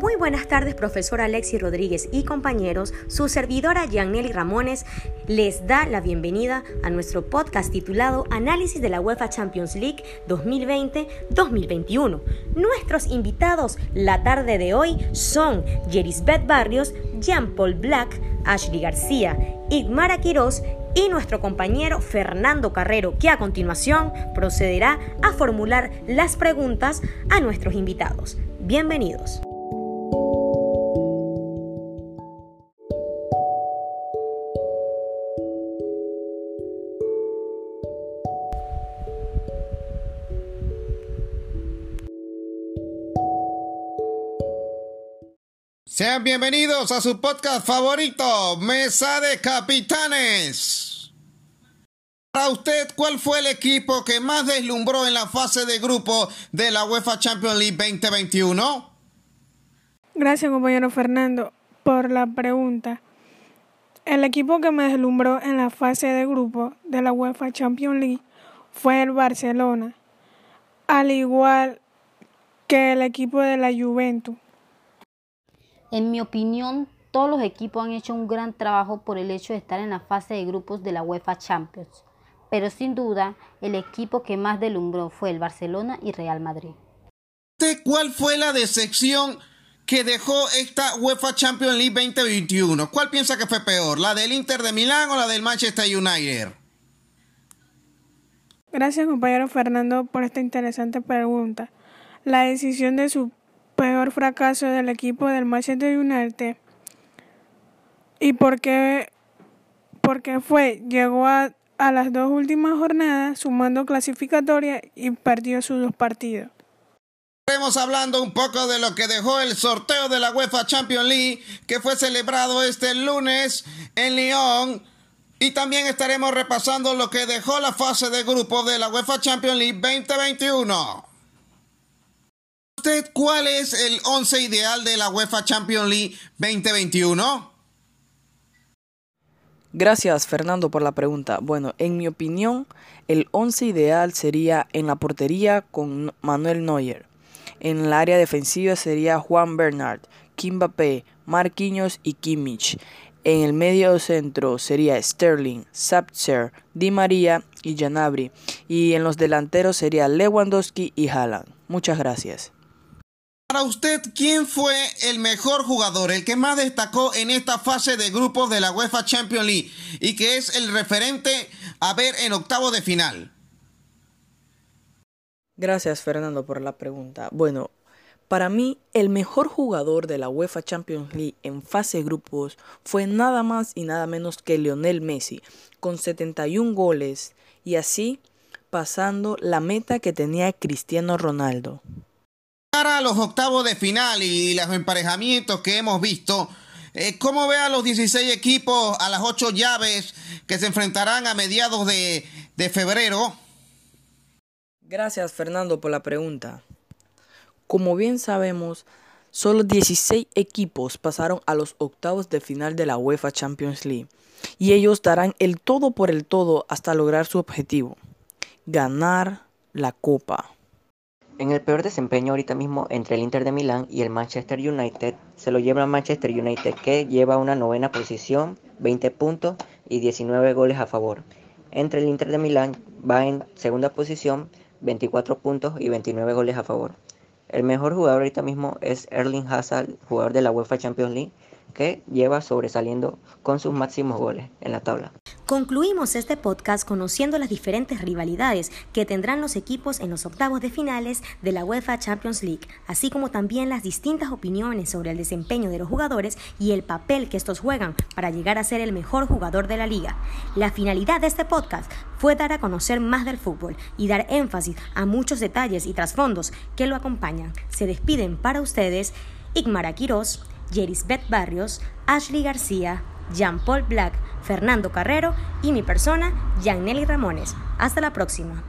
Muy buenas tardes, profesor Alexi Rodríguez y compañeros. Su servidora Giannelli Ramones les da la bienvenida a nuestro podcast titulado Análisis de la UEFA Champions League 2020-2021. Nuestros invitados la tarde de hoy son Jerisbeth Barrios, Jean-Paul Black, Ashley García, Igmara Quirós y nuestro compañero Fernando Carrero, que a continuación procederá a formular las preguntas a nuestros invitados. Bienvenidos. Sean bienvenidos a su podcast favorito, Mesa de Capitanes. Para usted, ¿cuál fue el equipo que más deslumbró en la fase de grupo de la UEFA Champions League 2021? Gracias, compañero Fernando, por la pregunta. El equipo que me deslumbró en la fase de grupo de la UEFA Champions League fue el Barcelona, al igual que el equipo de la Juventus. En mi opinión, todos los equipos han hecho un gran trabajo por el hecho de estar en la fase de grupos de la UEFA Champions, pero sin duda el equipo que más delumbró fue el Barcelona y Real Madrid. ¿Cuál fue la decepción que dejó esta UEFA Champions League 2021? ¿Cuál piensa que fue peor, la del Inter de Milán o la del Manchester United? Gracias compañero Fernando por esta interesante pregunta. La decisión de su peor fracaso del equipo del Manchester United. ¿Y por qué? Porque fue, llegó a, a las dos últimas jornadas sumando clasificatoria y perdió sus dos partidos. Estaremos hablando un poco de lo que dejó el sorteo de la UEFA Champions League que fue celebrado este lunes en Lyon. Y también estaremos repasando lo que dejó la fase de grupo de la UEFA Champions League 2021 usted cuál es el once ideal de la UEFA Champions League 2021? Gracias Fernando por la pregunta. Bueno, en mi opinión, el once ideal sería en la portería con Manuel Neuer. En el área defensiva sería Juan Bernard, Kim Mbappé, Marquinhos y Kimmich. En el medio centro sería Sterling, Sapcer, Di María y Janabri. Y en los delanteros sería Lewandowski y Haaland. Muchas gracias. Para usted, ¿quién fue el mejor jugador, el que más destacó en esta fase de grupos de la UEFA Champions League y que es el referente a ver en octavo de final? Gracias Fernando por la pregunta. Bueno, para mí el mejor jugador de la UEFA Champions League en fase de grupos fue nada más y nada menos que Lionel Messi, con 71 goles y así pasando la meta que tenía Cristiano Ronaldo. Para los octavos de final y los emparejamientos que hemos visto, eh, ¿cómo ve a los 16 equipos a las 8 llaves que se enfrentarán a mediados de, de febrero? Gracias Fernando por la pregunta. Como bien sabemos, solo 16 equipos pasaron a los octavos de final de la UEFA Champions League y ellos darán el todo por el todo hasta lograr su objetivo, ganar la copa. En el peor desempeño ahorita mismo entre el Inter de Milán y el Manchester United se lo lleva Manchester United que lleva una novena posición, 20 puntos y 19 goles a favor. Entre el Inter de Milán va en segunda posición, 24 puntos y 29 goles a favor. El mejor jugador ahorita mismo es Erling Hazard, jugador de la UEFA Champions League, que lleva sobresaliendo con sus máximos goles en la tabla. Concluimos este podcast conociendo las diferentes rivalidades que tendrán los equipos en los octavos de finales de la UEFA Champions League, así como también las distintas opiniones sobre el desempeño de los jugadores y el papel que estos juegan para llegar a ser el mejor jugador de la liga. La finalidad de este podcast fue dar a conocer más del fútbol y dar énfasis a muchos detalles y trasfondos que lo acompañan. Se despiden para ustedes Igmara Quirós, Jerisbeth Barrios, Ashley García, Jean-Paul Black, Fernando Carrero y mi persona, Nelly Ramones. Hasta la próxima.